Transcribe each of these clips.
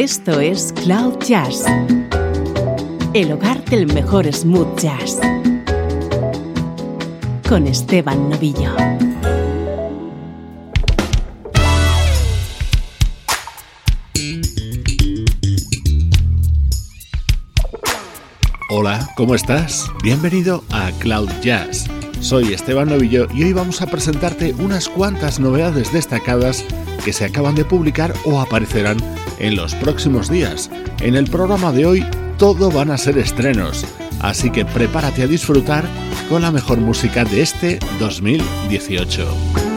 Esto es Cloud Jazz, el hogar del mejor smooth jazz, con Esteban Novillo. Hola, ¿cómo estás? Bienvenido a Cloud Jazz. Soy Esteban Novillo y hoy vamos a presentarte unas cuantas novedades destacadas que se acaban de publicar o aparecerán en los próximos días. En el programa de hoy todo van a ser estrenos, así que prepárate a disfrutar con la mejor música de este 2018.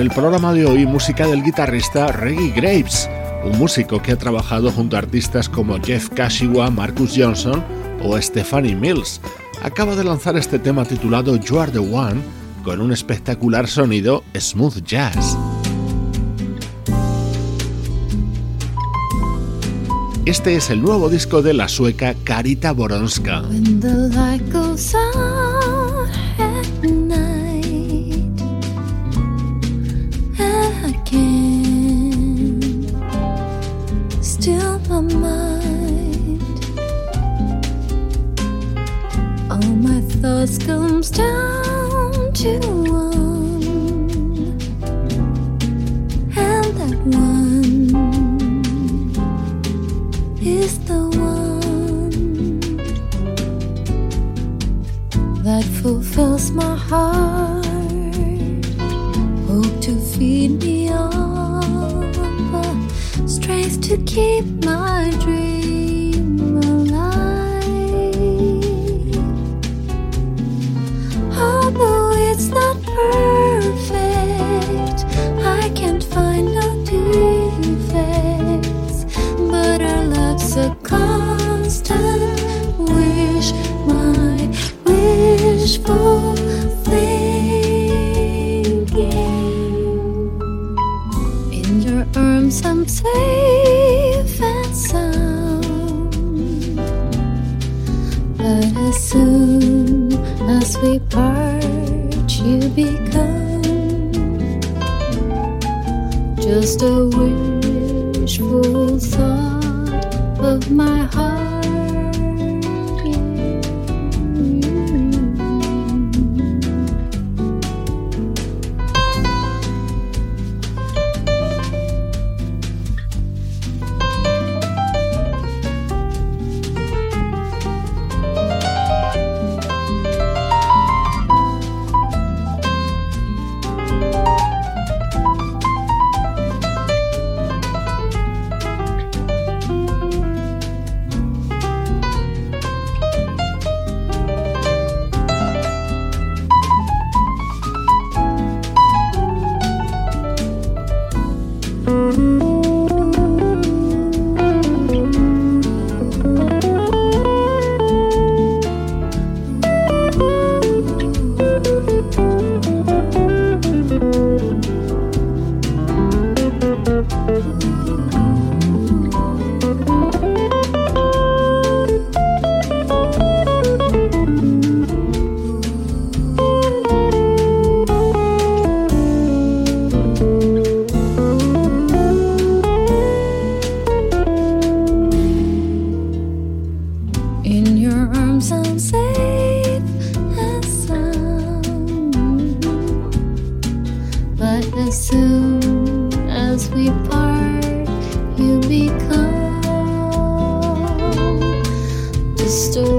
El programa de hoy música del guitarrista Reggie Graves, un músico que ha trabajado junto a artistas como Jeff Kashiwa, Marcus Johnson o Stephanie Mills. Acaba de lanzar este tema titulado You Are the One con un espectacular sonido smooth jazz. Este es el nuevo disco de la sueca Karita Boronska. Wishful I'm soon as we part, you become the story.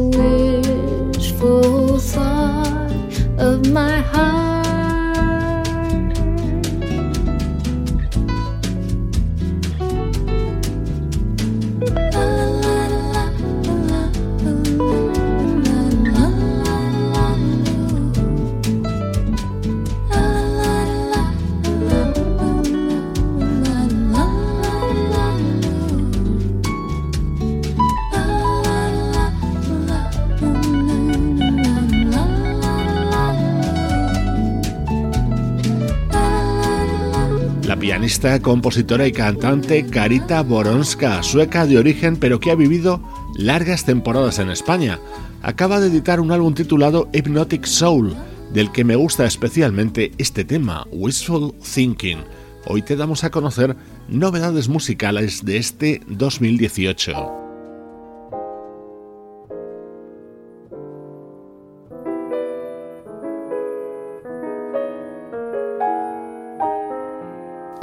Compositora y cantante Carita Boronska, sueca de origen pero que ha vivido largas temporadas en España. Acaba de editar un álbum titulado Hypnotic Soul, del que me gusta especialmente este tema, Wishful Thinking. Hoy te damos a conocer novedades musicales de este 2018.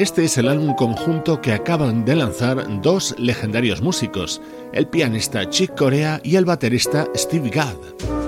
Este es el álbum conjunto que acaban de lanzar dos legendarios músicos, el pianista Chick Corea y el baterista Steve Gadd.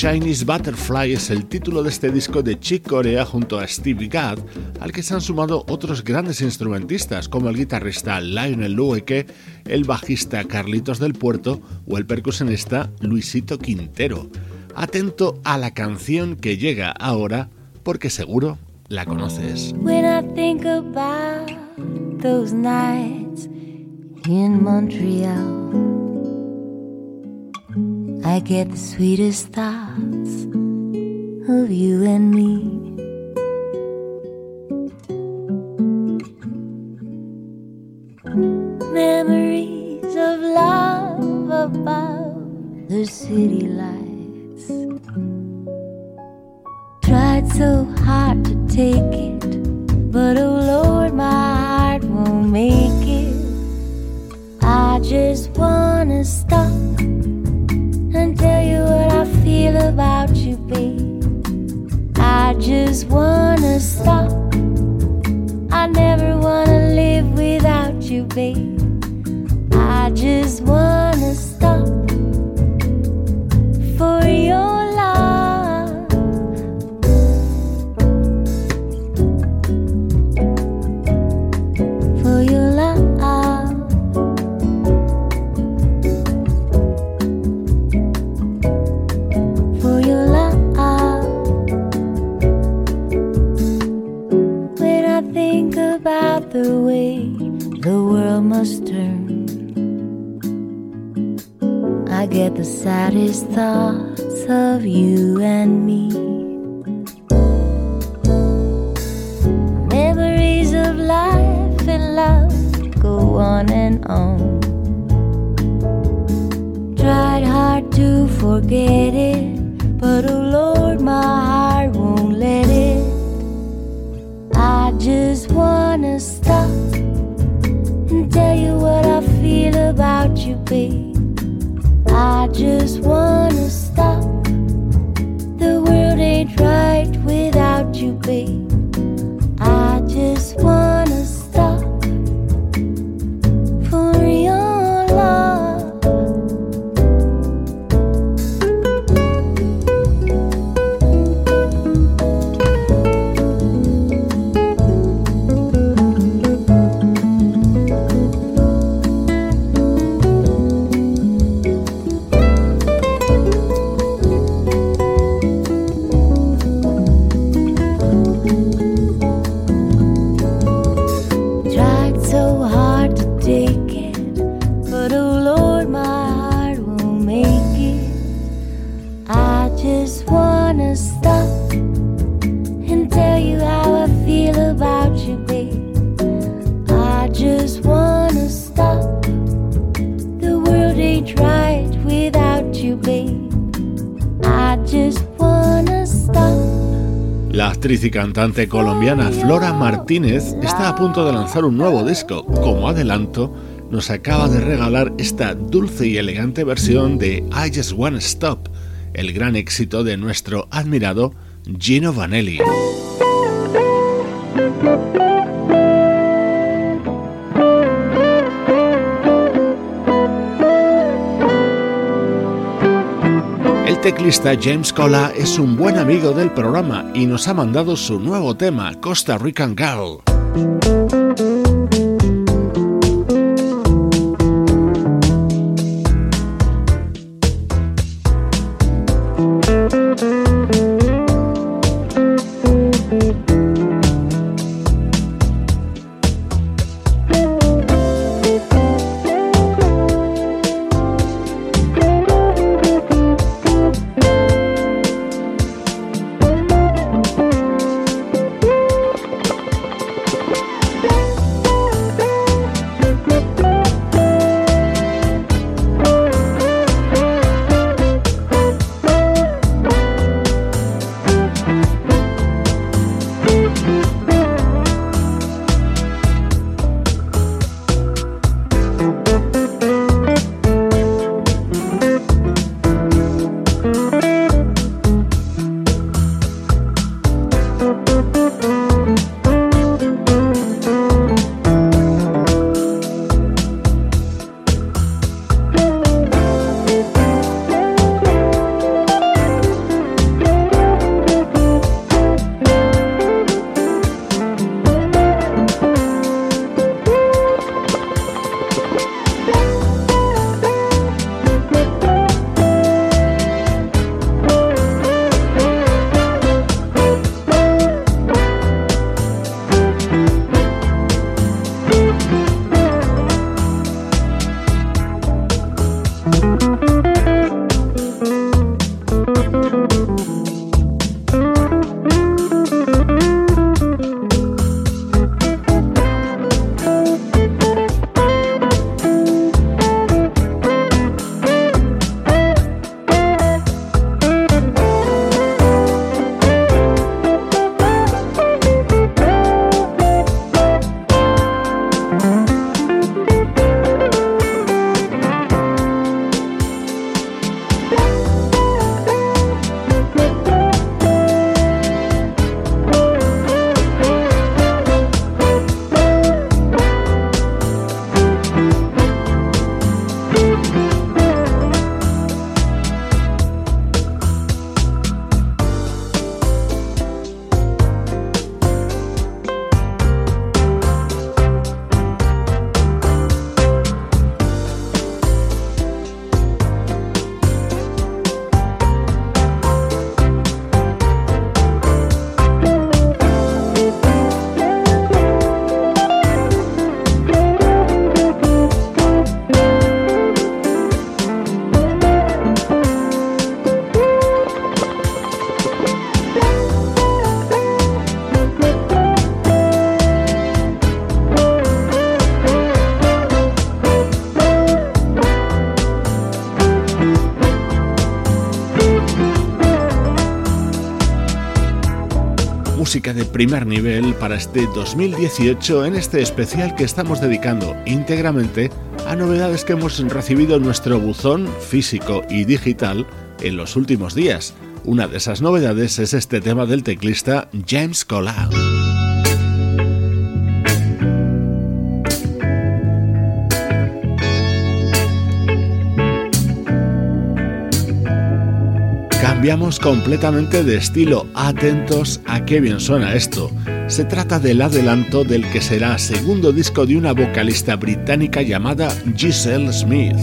Chinese Butterfly es el título de este disco de Chick Corea junto a Stevie Gadd, al que se han sumado otros grandes instrumentistas como el guitarrista Lionel Lueke, el bajista Carlitos del Puerto o el percusionista Luisito Quintero. Atento a la canción que llega ahora porque seguro la conoces. I get the sweetest thoughts of you and me. Memories of love above the city lights. Tried so hard to take it, but oh Lord, my heart won't make it. I just wanna stop I just wanna stop. I never wanna live without you, babe. I just wanna get the saddest thoughts of you and me. Memories of life and love go on and on. Tried hard to forget it, but actriz y cantante colombiana Flora Martínez está a punto de lanzar un nuevo disco. Como adelanto, nos acaba de regalar esta dulce y elegante versión de I Just Wanna Stop, el gran éxito de nuestro admirado Gino Vanelli. Teclista James Cola es un buen amigo del programa y nos ha mandado su nuevo tema, Costa Rican Girl. Primer nivel para este 2018 en este especial que estamos dedicando íntegramente a novedades que hemos recibido en nuestro buzón físico y digital en los últimos días. Una de esas novedades es este tema del teclista James Colau. Cambiamos completamente de estilo. Atentos a qué bien suena esto. Se trata del adelanto del que será segundo disco de una vocalista británica llamada Giselle Smith.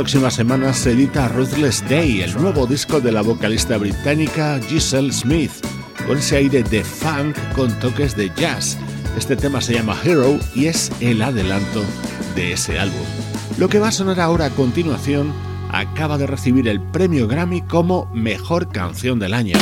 Próximas semanas se edita Ruthless Day, el nuevo disco de la vocalista británica Giselle Smith, con ese aire de funk con toques de jazz. Este tema se llama Hero y es el adelanto de ese álbum. Lo que va a sonar ahora a continuación acaba de recibir el premio Grammy como Mejor Canción del Año.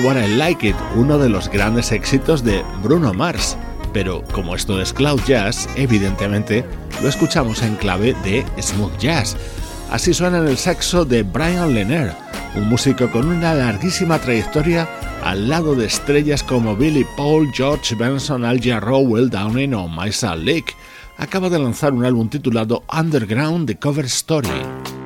I Like It, uno de los grandes éxitos de Bruno Mars. Pero como esto es Cloud Jazz, evidentemente lo escuchamos en clave de smooth jazz. Así suena en el saxo de Brian Lenner, un músico con una larguísima trayectoria al lado de estrellas como Billy Paul, George Benson, Al Will Downing o Maisa Lake. Acaba de lanzar un álbum titulado Underground The Cover Story.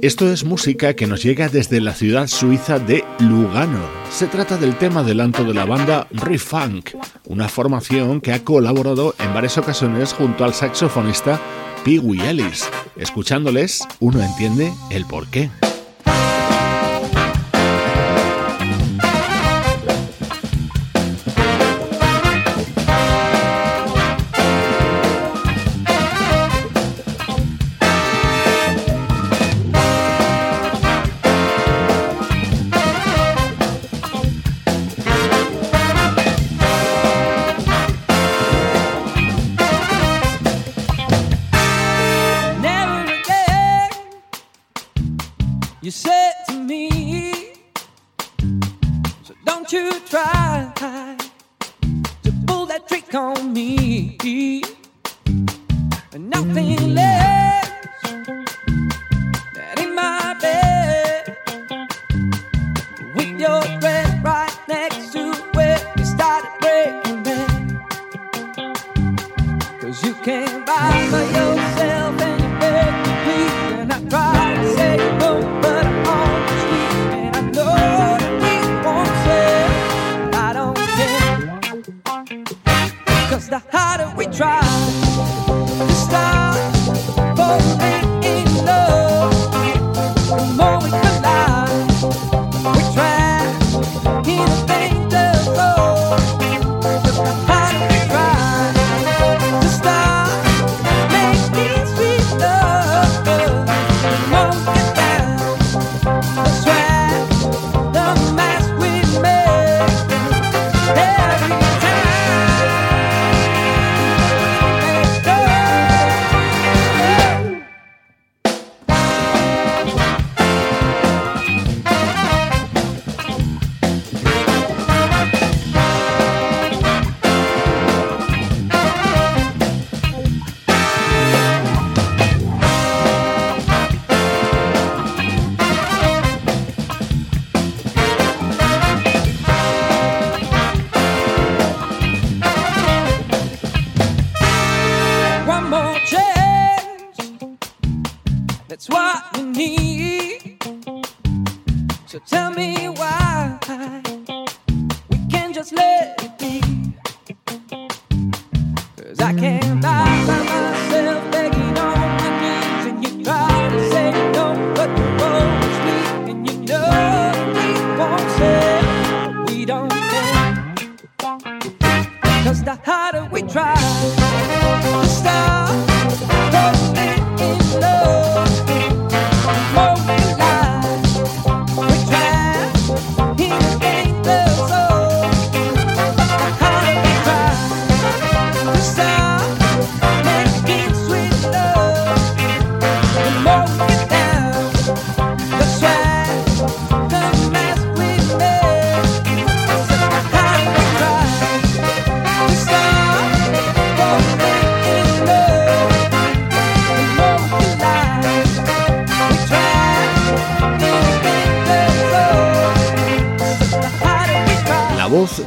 Esto es música que nos llega desde la ciudad suiza de Lugano. Se trata del tema adelanto de la banda Refunk, una formación que ha colaborado en varias ocasiones junto al saxofonista Pee Wee Ellis. Escuchándoles, uno entiende el porqué. Papik Cause the harder we try, the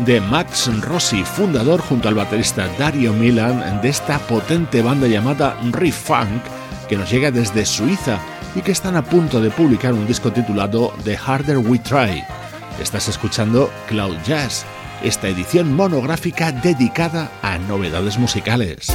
de Max Rossi, fundador junto al baterista Dario Milan de esta potente banda llamada Refunk, que nos llega desde Suiza y que están a punto de publicar un disco titulado The Harder We Try. Estás escuchando Cloud Jazz, esta edición monográfica dedicada a novedades musicales.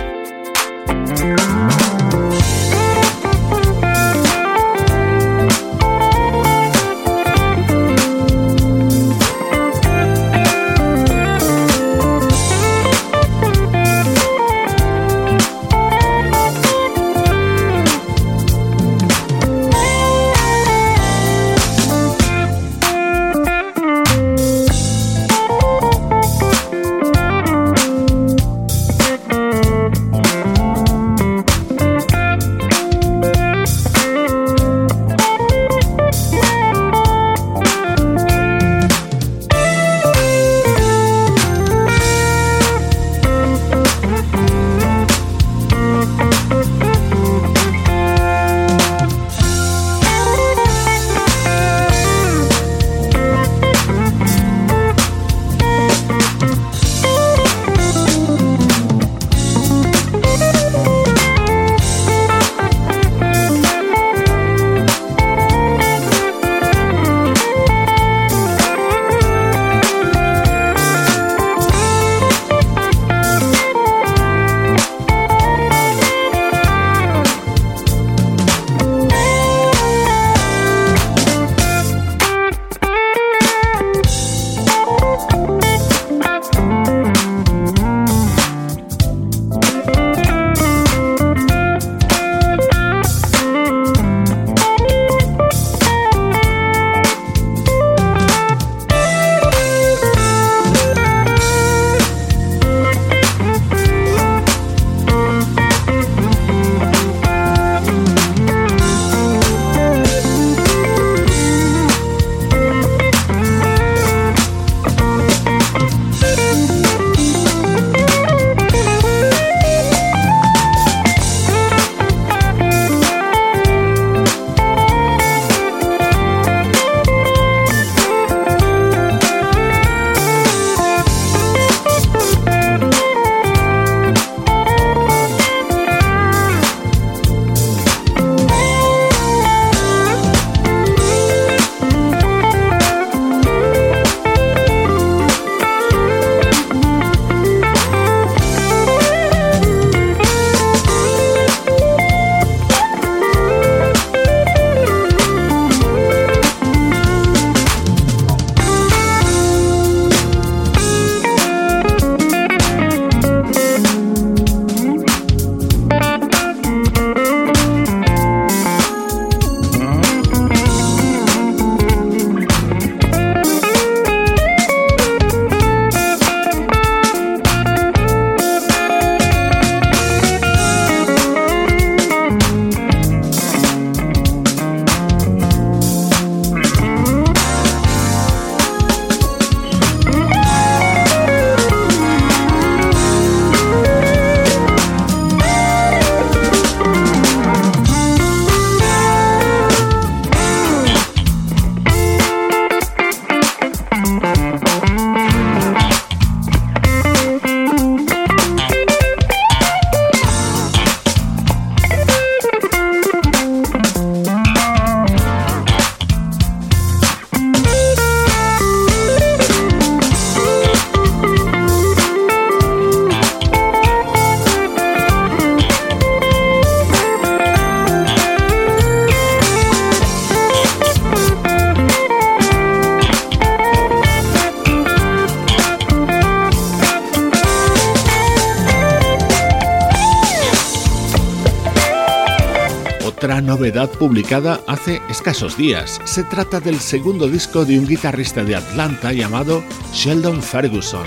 publicada hace escasos días. Se trata del segundo disco de un guitarrista de Atlanta llamado Sheldon Ferguson.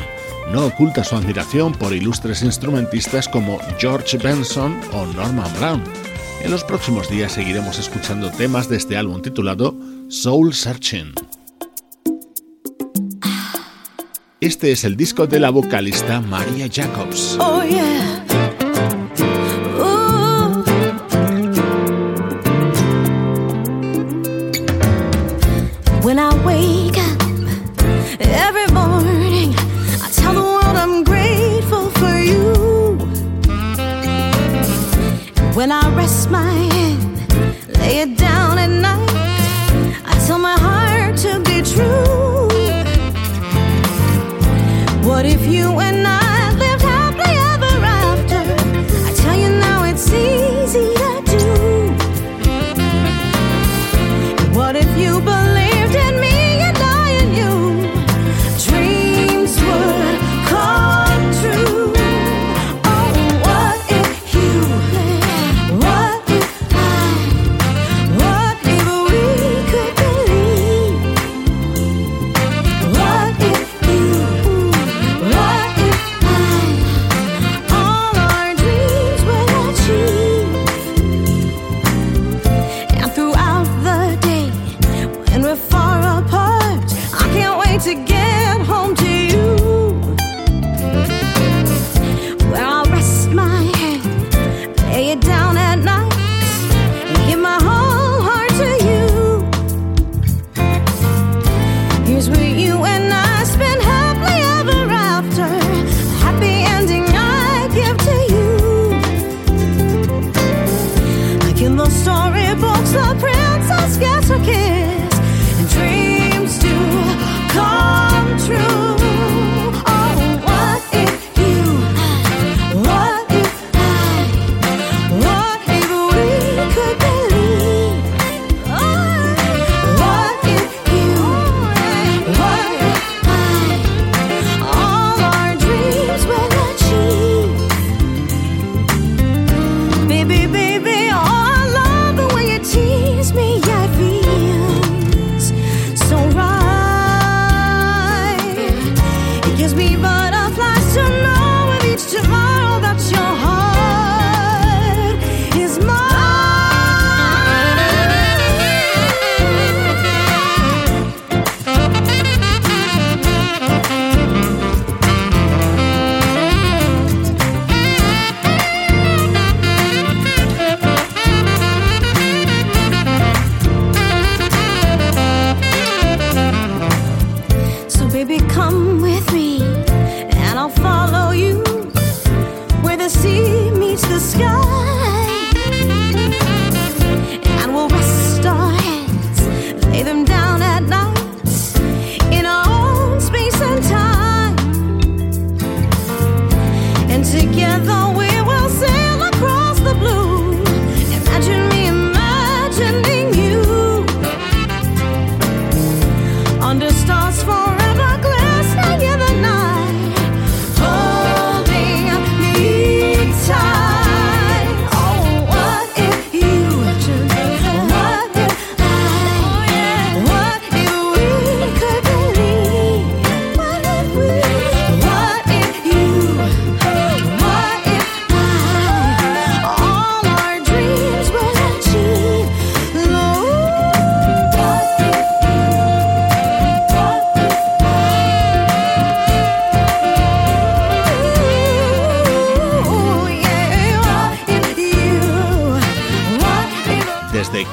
No oculta su admiración por ilustres instrumentistas como George Benson o Norman Brown. En los próximos días seguiremos escuchando temas de este álbum titulado Soul Searching. Este es el disco de la vocalista Maria Jacobs. Oh, yeah.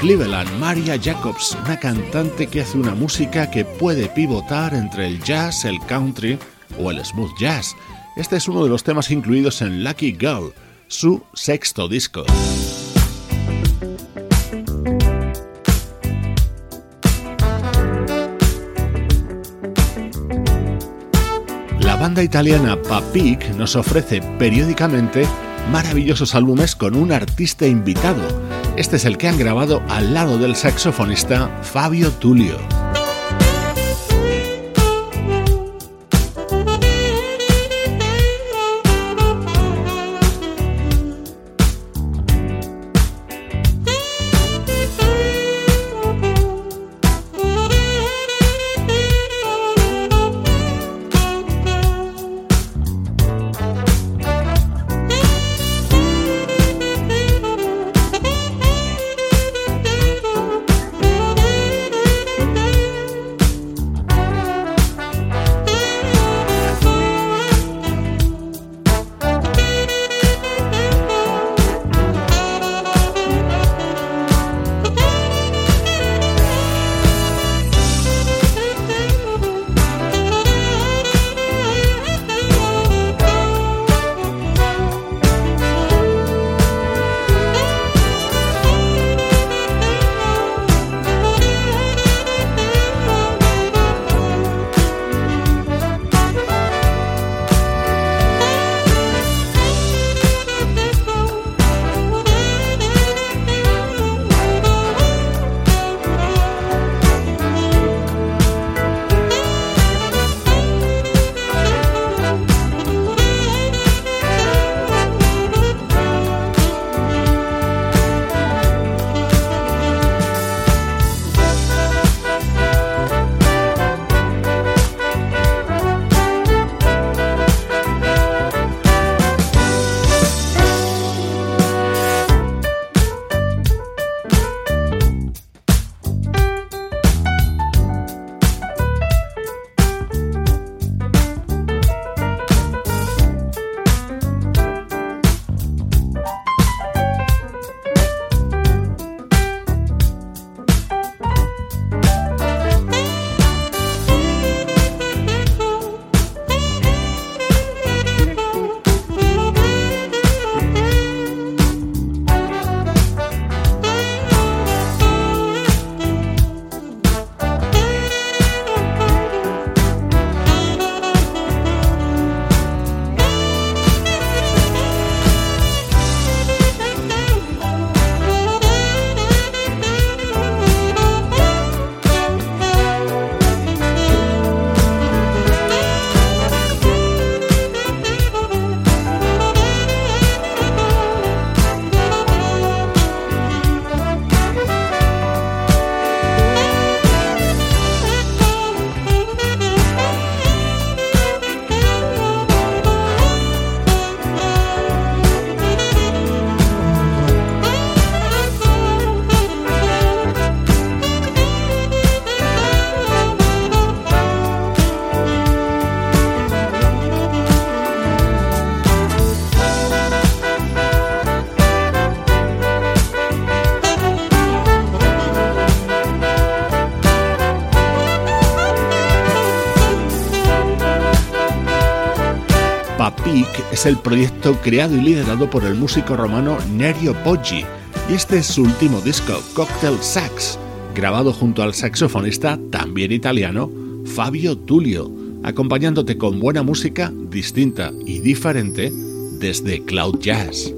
Cleveland, Maria Jacobs, una cantante que hace una música que puede pivotar entre el jazz, el country o el smooth jazz. Este es uno de los temas incluidos en Lucky Girl, su sexto disco. La banda italiana Papik nos ofrece periódicamente maravillosos álbumes con un artista invitado este es el que han grabado al lado del saxofonista Fabio Tulio. Es el proyecto creado y liderado por el músico romano Nerio Poggi, y este es su último disco, Cocktail Sax, grabado junto al saxofonista, también italiano, Fabio Tullio, acompañándote con buena música distinta y diferente desde Cloud Jazz.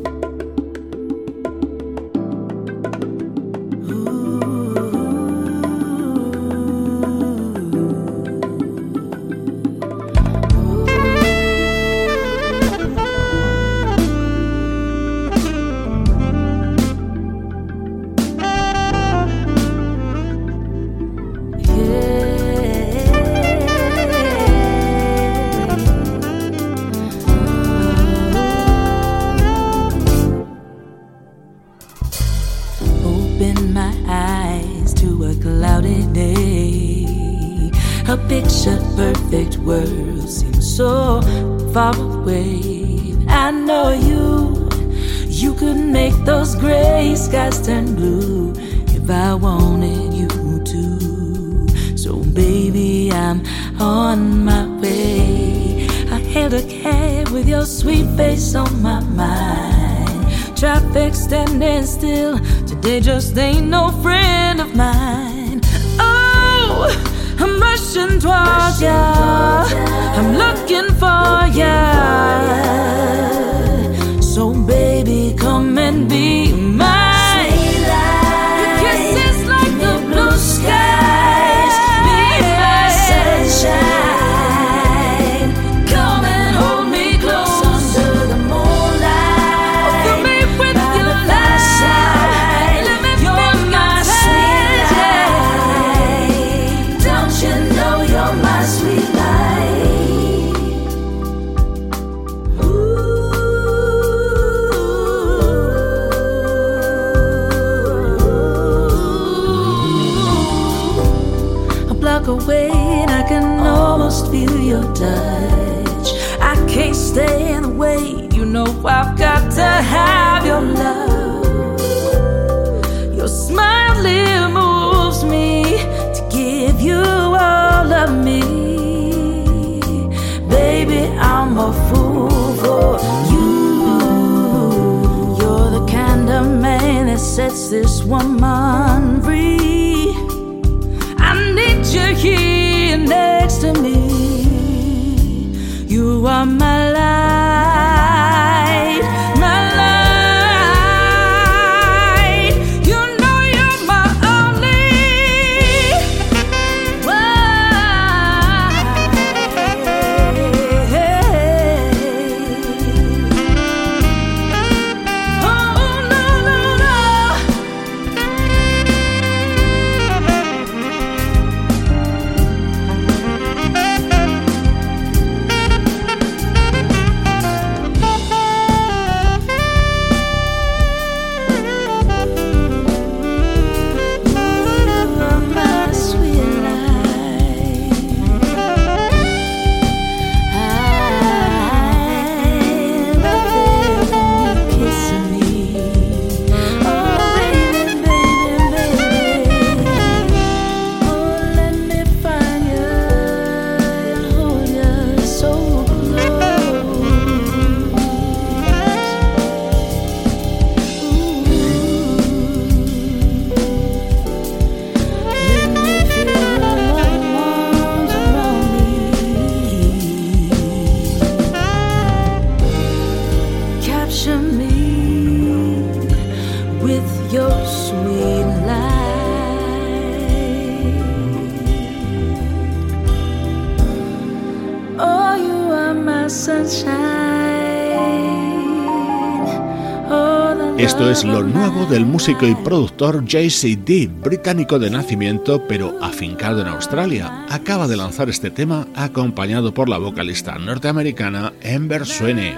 Nuevo del músico y productor JCD, británico de nacimiento pero afincado en Australia. Acaba de lanzar este tema acompañado por la vocalista norteamericana Ember Sweeney.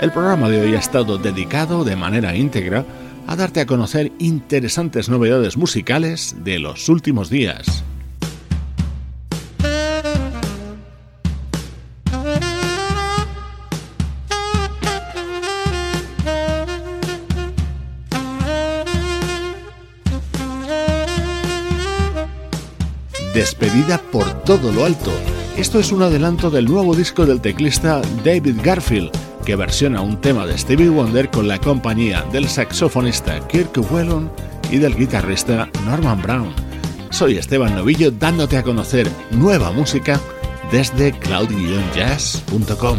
El programa de hoy ha estado dedicado de manera íntegra a darte a conocer interesantes novedades musicales de los últimos días. Despedida por todo lo alto. Esto es un adelanto del nuevo disco del teclista David Garfield, que versiona un tema de Stevie Wonder con la compañía del saxofonista Kirk Whelan y del guitarrista Norman Brown. Soy Esteban Novillo dándote a conocer nueva música desde cloud-jazz.com.